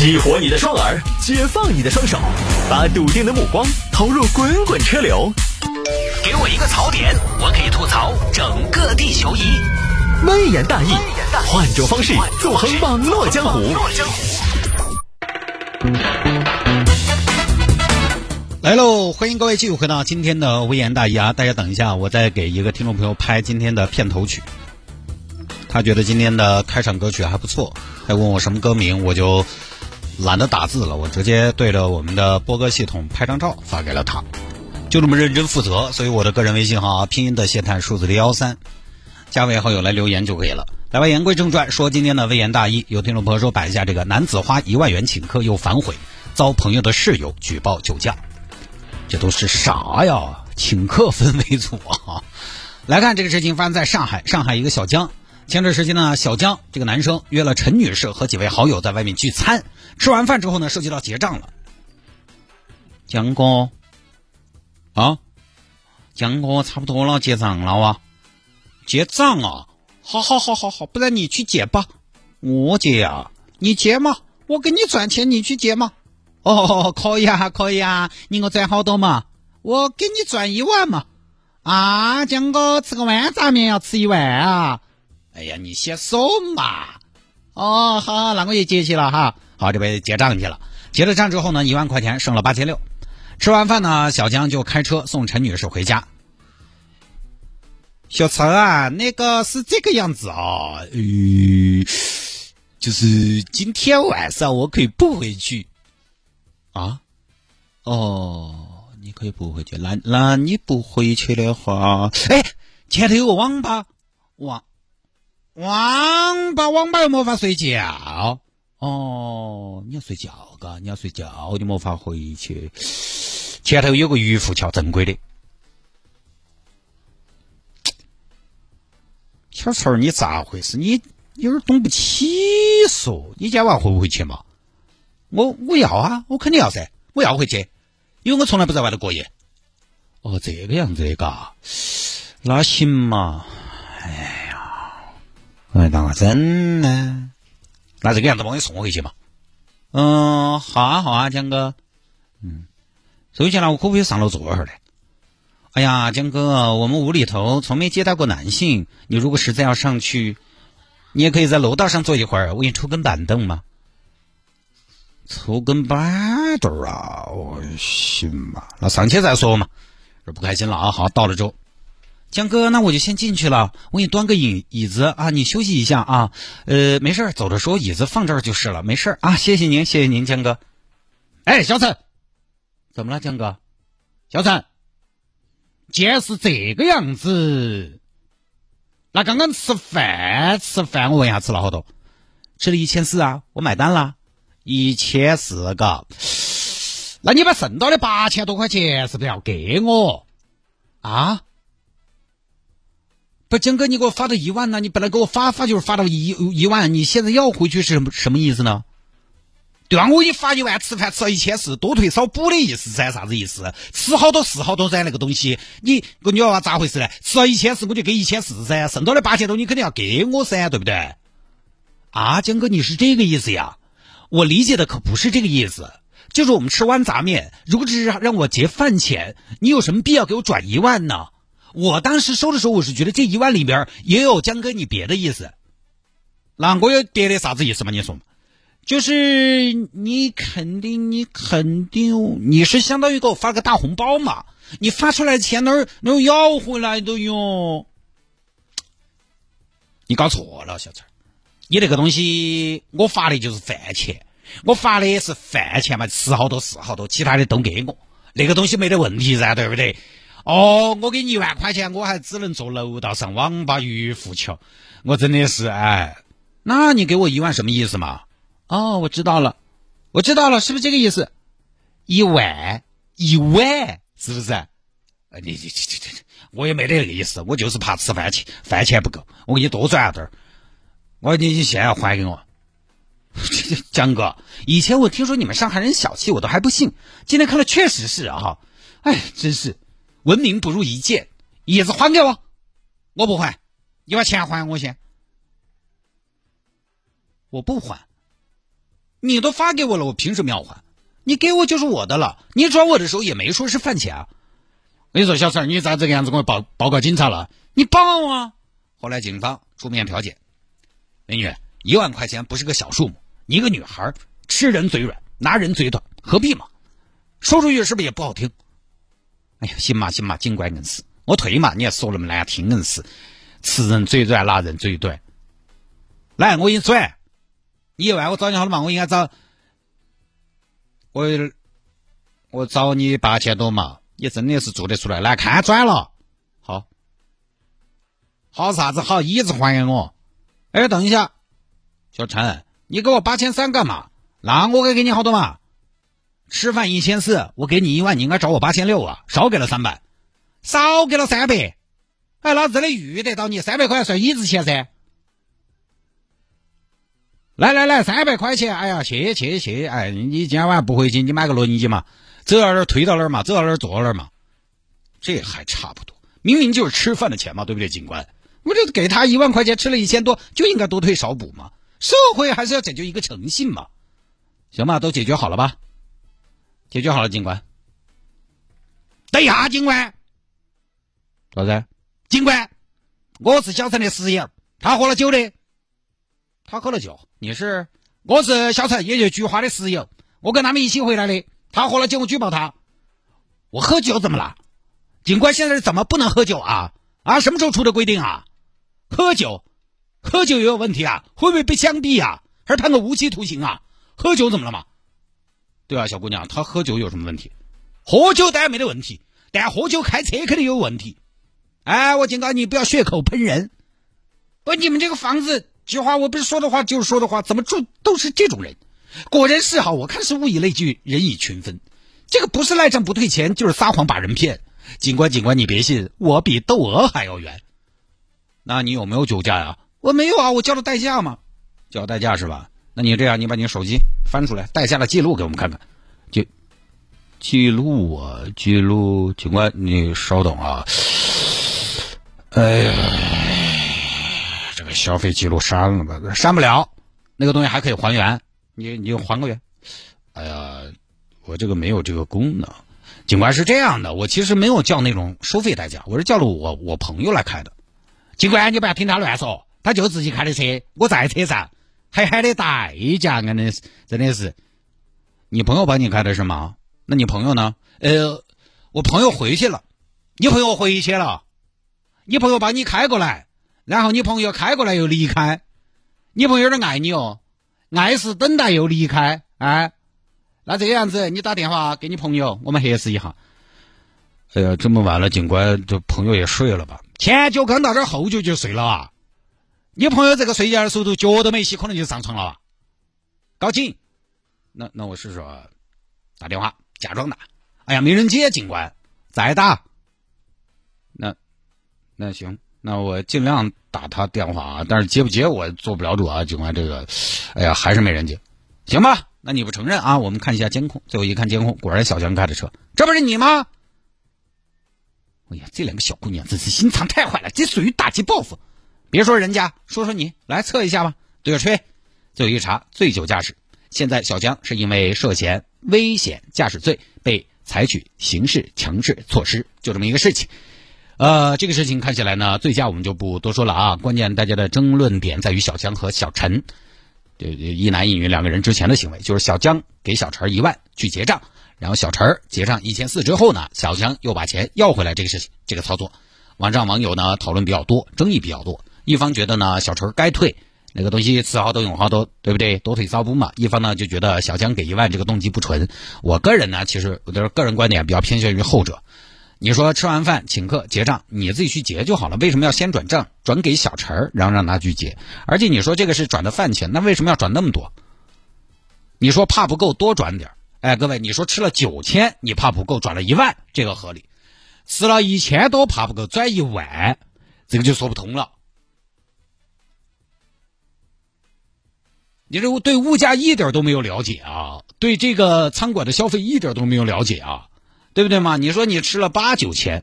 激活你的双耳，解放你的双手，把笃定的目光投入滚滚车流。给我一个槽点，我可以吐槽整个地球仪。微言大义，换种方式纵横网络江湖。来喽！欢迎各位继续回到今天的微言大义啊！大家等一下，我再给一个听众朋友拍今天的片头曲。他觉得今天的开场歌曲还不错，还问我什么歌名，我就懒得打字了，我直接对着我们的播歌系统拍张照发给了他，就这么认真负责。所以我的个人微信号啊，拼音的谢探，数字的幺三，加为好友来留言就可以了。来吧，言归正传，说今天的微言大义。有听众朋友说摆一下这个男子花一万元请客又反悔，遭朋友的室友举报酒驾。这都是啥呀？请客分为组啊！来看这个事情发生在上海，上海一个小江。前段时间呢，小江这个男生约了陈女士和几位好友在外面聚餐。吃完饭之后呢，涉及到结账了。江哥，啊，江哥差不多了，结账了啊？结账啊？好好好好好，不然你去结吧。我结啊？你结嘛？我给你赚钱，你去结嘛？哦，可以啊，可以啊，你给我赚好多嘛？我给你赚一万嘛？啊，江哥吃个豌杂面要吃一万啊？哎呀，你先说嘛。哦，好，那我也接去了哈。好，这边结账去了。结了账之后呢，一万块钱剩了八千六。吃完饭呢，小江就开车送陈女士回家。小陈啊，那个是这个样子啊，呃，就是今天晚上我可以不回去。啊，哦，你可以不回去。那那你不回去的话，哎，前头有个网吧，网网吧网吧又没法睡觉。哦，你要睡觉嘎，你要睡觉就没法回去。前头有个渔夫桥，正规的。小陈儿，你咋回事？你有点懂不起嗦？你今天晚回不回去嘛？我我要啊，我肯定要噻，我要回去，因为我从来不在外头过夜。哦，这个样子的嘎，那行嘛。哎，我当个真呢？那这个样子帮你送我回去嘛？嗯，好啊好啊，江哥。嗯，收钱了，我可不可以上楼坐会儿嘞？哎呀，江哥，我们屋里头从没接待过男性，你如果实在要上去，你也可以在楼道上坐一会儿，我给你抽根板凳嘛。抽根板凳啊，我，行嘛，那上去再说嘛。这不开心了啊！好，到了之后，江哥，那我就先进去了。我给你端个椅椅子啊，你休息一下啊。呃，没事走的时候椅子放这儿就是了，没事啊。谢谢您，谢谢您，江哥。哎，小陈，怎么了，江哥？小陈，既然是这个样子，那刚刚吃饭吃饭，我问一下吃了好多？吃了一千四啊，我买单了。一千四个，那你把剩到的八千多块钱是不是要给我？啊？不，江哥，你给我发到一万呢？你本来给我发发就是发到一一万，你现在要回去是什么什么意思呢？对啊，我一发一万，吃饭吃到一千四，多退少补的意思噻？啥子意思？吃好多是好多噻，那个东西，你你要咋回事呢？吃到一千四，我就给一千四噻，剩到的八千多，你肯定要给我噻，对不对？啊，江哥，你是这个意思呀？我理解的可不是这个意思，就是我们吃碗杂面，如果只是让我结饭钱，你有什么必要给我转一万呢？我当时收的时候，我是觉得这一万里边也有江哥你别的意思，那我有别的啥子意思吗？你说嘛，就是你肯定你肯定你是相当于给我发个大红包嘛？你发出来钱哪儿哪儿要回来的哟？你搞错了，小陈。你那个东西，我发的就是饭钱，我发的也是饭钱嘛，吃好多是好多，其他的都给我，那个东西没得问题噻，对不对？哦，我给你一万块钱，我还只能坐楼道上网吧渔夫桥，我真的是哎，那你给我一万什么意思嘛？哦，我知道了，我知道了，是不是这个意思？一万，一万，是不是？哎，你你你你你，我也没得那个意思，我就是怕吃饭钱，饭钱不够，我给你多赚点儿。我你你现在要还给我，江哥，以前我听说你们上海人小气，我都还不信，今天看了确实是啊，哎，真是文明不如一见，椅子还给我，我不还，你把钱还我先，我不还，你都发给我了，我凭什么要还？你给我就是我的了。你转我的时候也没说是饭钱啊。我跟你说，小陈，你咋这个样子，我报报告警察了。你报啊！后来警方出面调解，美女，一万块钱不是个小数目。你一个女孩吃人嘴软，拿人嘴短，何必嘛？说出去是不是也不好听？哎呀，行嘛行嘛，尽管硬是，我退嘛，你还说那么难听，硬是吃人嘴软，拿人嘴短。来，我给你转。你一万我找你好了嘛？我应该找我，我找你八千多嘛？你真的是做得出来？来看转了，好，好啥子好？一直还给我。哎，等一下，小陈，你给我八千三干嘛？那我该给你好多嘛？吃饭一千四，我给你一万，你应该找我八千六啊，少给了三百，少给了三百。哎，老子真的遇得到你三百块钱算椅子钱噻。来来来，三百块钱，哎呀，谢谢谢，哎，你今天晚上不回去，你买个轮椅嘛，走到哪儿推到哪儿嘛，走到哪儿坐到哪儿嘛，这还差不多，明明就是吃饭的钱嘛，对不对，警官？我就给他一万块钱，吃了一千多，就应该多退少补嘛，社会还是要讲究一个诚信嘛，行吧，都解决好了吧？解决好了，警官。等一下，警官，啥子？警官，我是小陈的室友，他喝了酒的。他喝了酒，你是？我是小陈，也就菊花的室友，我跟他们一起回来的。他喝了酒，我举报他。我喝酒怎么了？警官现在怎么不能喝酒啊？啊，什么时候出的规定啊？喝酒，喝酒也有问题啊？会不会被枪毙啊？还是判个无期徒刑啊？喝酒怎么了嘛？对啊，小姑娘，他喝酒有什么问题？喝酒当然没得问题，但喝酒开车肯定有问题。哎，我警告你，不要血口喷人。不，你们这个房子。菊花我不是说的话就是说的话，怎么住都是这种人。果然是哈，我看是物以类聚，人以群分。这个不是赖账不退钱，就是撒谎把人骗。警官，警官，你别信，我比窦娥还要冤。那你有没有酒驾呀？我没有啊，我叫了代驾嘛。叫代驾是吧？那你这样，你把你手机翻出来，代驾的记录给我们看看。记记录啊，记录。警官，你稍等啊。哎呀。这个消费记录删了吧？删不了，那个东西还可以还原。你你就还个原？哎呀，我这个没有这个功能。警官是这样的，我其实没有叫那种收费代驾，我是叫了我我朋友来开的。警官，你不要听他乱说，他就自己开的车，我在车上还喊的代驾，真的是真的是。你朋友帮你开的是吗？那你朋友呢？呃，我朋友回去了。你朋友回去了？你朋友帮你开过来？然后你朋友开过来又离开，你朋友有点爱你哦，爱是等待又离开，哎，那这样子，你打电话给你朋友，我们核实一下。哎呀，这么晚了，警官，这朋友也睡了吧？前脚刚到这儿，后脚就睡了啊！你朋友这个睡觉的速度，脚都没洗，可能就上床了吧？高警，那那我试试打电话，假装打。哎呀，没人接，警官，再打。那那行。那我尽量打他电话啊，但是接不接我做不了主啊，警官这个，哎呀，还是没人接，行吧？那你不承认啊？我们看一下监控，最后一看监控，果然小强开的车，这不是你吗？哎呀，这两个小姑娘真是心肠太坏了，这属于打击报复。别说人家，说说你，来测一下吧，对着吹。最后一查，醉酒驾驶。现在小江是因为涉嫌危险驾驶罪被采取刑事强制措施，就这么一个事情。呃，这个事情看起来呢，醉驾我们就不多说了啊。关键大家的争论点在于小江和小陈，这一男一女两个人之前的行为，就是小江给小陈一万去结账，然后小陈结账一千四之后呢，小江又把钱要回来，这个事情这个操作，网上网友呢讨论比较多，争议比较多。一方觉得呢小陈该退，那个东西吃好多用好多，对不对？多退少补嘛。一方呢就觉得小江给一万这个动机不纯。我个人呢，其实我的个人观点比较偏向于后者。你说吃完饭请客结账，你自己去结就好了。为什么要先转账转给小陈，然后让他去结？而且你说这个是转的饭钱，那为什么要转那么多？你说怕不够多转点哎，各位，你说吃了九千，你怕不够转了一万，这个合理；吃了一千多怕不够转一万，这个就说不通了。你这对物价一点都没有了解啊，对这个餐馆的消费一点都没有了解啊。对不对嘛？你说你吃了八九千，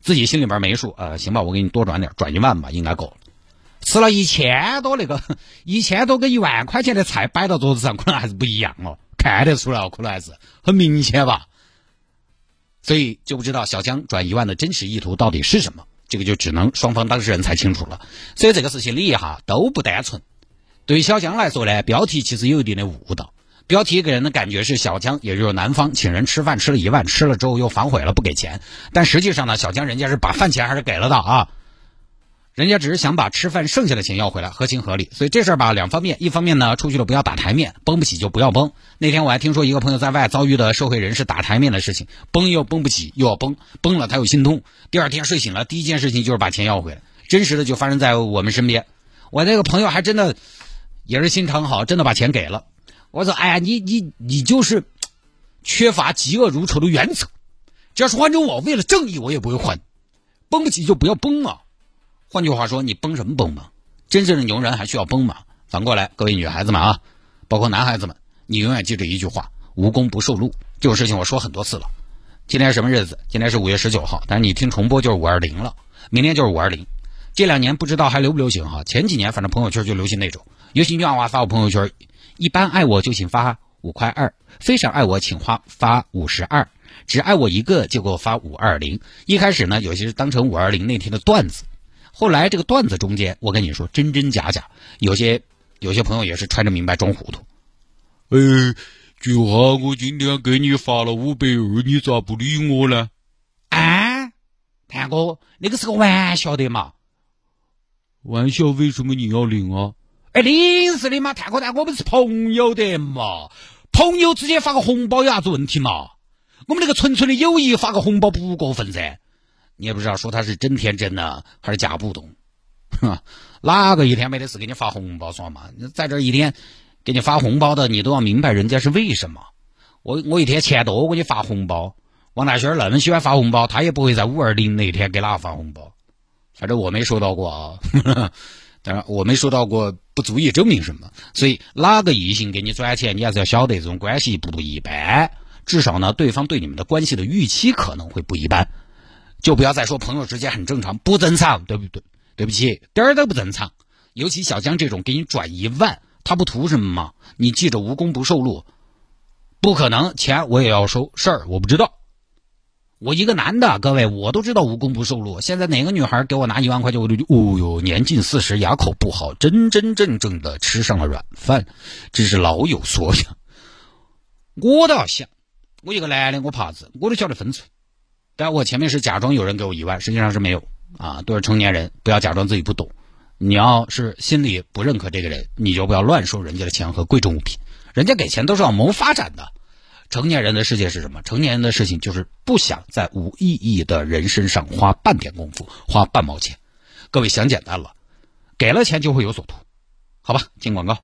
自己心里边没数，呃，行吧，我给你多转点，转一万吧，应该够了。吃了一千多那个一千多跟一万块钱的菜摆到桌子上，可能还是不一样哦，看得出来哦，可能还是很明显吧。所以就不知道小江转一万的真实意图到底是什么，这个就只能双方当事人才清楚了。所以这个事情里哈都不单纯。对于小江来说呢，标题其实有一定的误导。标题给人的感觉是小江，也就是男方请人吃饭吃了一万，吃了之后又反悔了不给钱。但实际上呢，小江人家是把饭钱还是给了的啊。人家只是想把吃饭剩下的钱要回来，合情合理。所以这事儿吧，两方面，一方面呢，出去了不要打台面，崩不起就不要崩。那天我还听说一个朋友在外遭遇的社会人士打台面的事情，崩又崩不起，又要崩，崩了他又心痛。第二天睡醒了，第一件事情就是把钱要回来。真实的就发生在我们身边。我那个朋友还真的也是心肠好，真的把钱给了。我说，哎呀，你你你就是缺乏嫉恶如仇的原则。只要是换成我，为了正义，我也不会还。崩不起就不要崩嘛。换句话说，你崩什么崩嘛？真正的牛人还需要崩嘛？反过来，各位女孩子们啊，包括男孩子们，你永远记着一句话：无功不受禄。这种事情我说很多次了。今天什么日子？今天是五月十九号，但是你听重播就是五二零了。明天就是五二零。这两年不知道还流不流行哈？前几年反正朋友圈就流行那种，尤其女娃娃发我朋友圈，一般爱我就请发五块二，非常爱我请花发五十二，只爱我一个就给我发五二零。一开始呢，有些是当成五二零那天的段子。后来这个段子中间，我跟你说真真假假，有些有些朋友也是揣着明白装糊涂。哎，菊花，我今天给你发了五百二，你咋不理我呢？啊，谭哥，那个是个玩笑的嘛。玩笑为什么你要领啊？哎，你是的嘛，太哥，但我们是朋友的嘛，朋友之间发个红包有啥子问题嘛？我们那个纯纯的友谊发个红包不过分噻。你也不知道说他是真天真呢，还是假不懂，哼，哪个一天没得事给你发红包算嘛？在这一天给你发红包的，你都要明白人家是为什么。我我一天钱多，我给你发红包。王大轩那么喜欢发红包，他也不会在五二零那天给哪个发红包。反正我没收到过啊，当然我没收到过，不足以证明什么。所以哪个异性给你转钱，你还是要晓得这种关系不一般，至少呢，对方对你们的关系的预期可能会不一般。就不要再说朋友之间很正常，不正常，对不对？对不起，点儿都不正常。尤其小江这种给你转一万，他不图什么吗？你记着，无功不受禄，不可能，钱我也要收，事儿我不知道。我一个男的，各位，我都知道无功不受禄。现在哪个女孩给我拿一万块钱，我就哦哟，年近四十，牙口不好，真真正正的吃上了软饭，真是老有所想。我倒想，我一个男的，我怕子，我都晓得分寸。但我前面是假装有人给我一万，实际上是没有啊，都是成年人，不要假装自己不懂。你要是心里不认可这个人，你就不要乱收人家的钱和贵重物品。人家给钱都是要谋发展的。成年人的世界是什么？成年人的事情就是不想在无意义的人身上花半点功夫，花半毛钱。各位想简单了，给了钱就会有所图，好吧？进广告。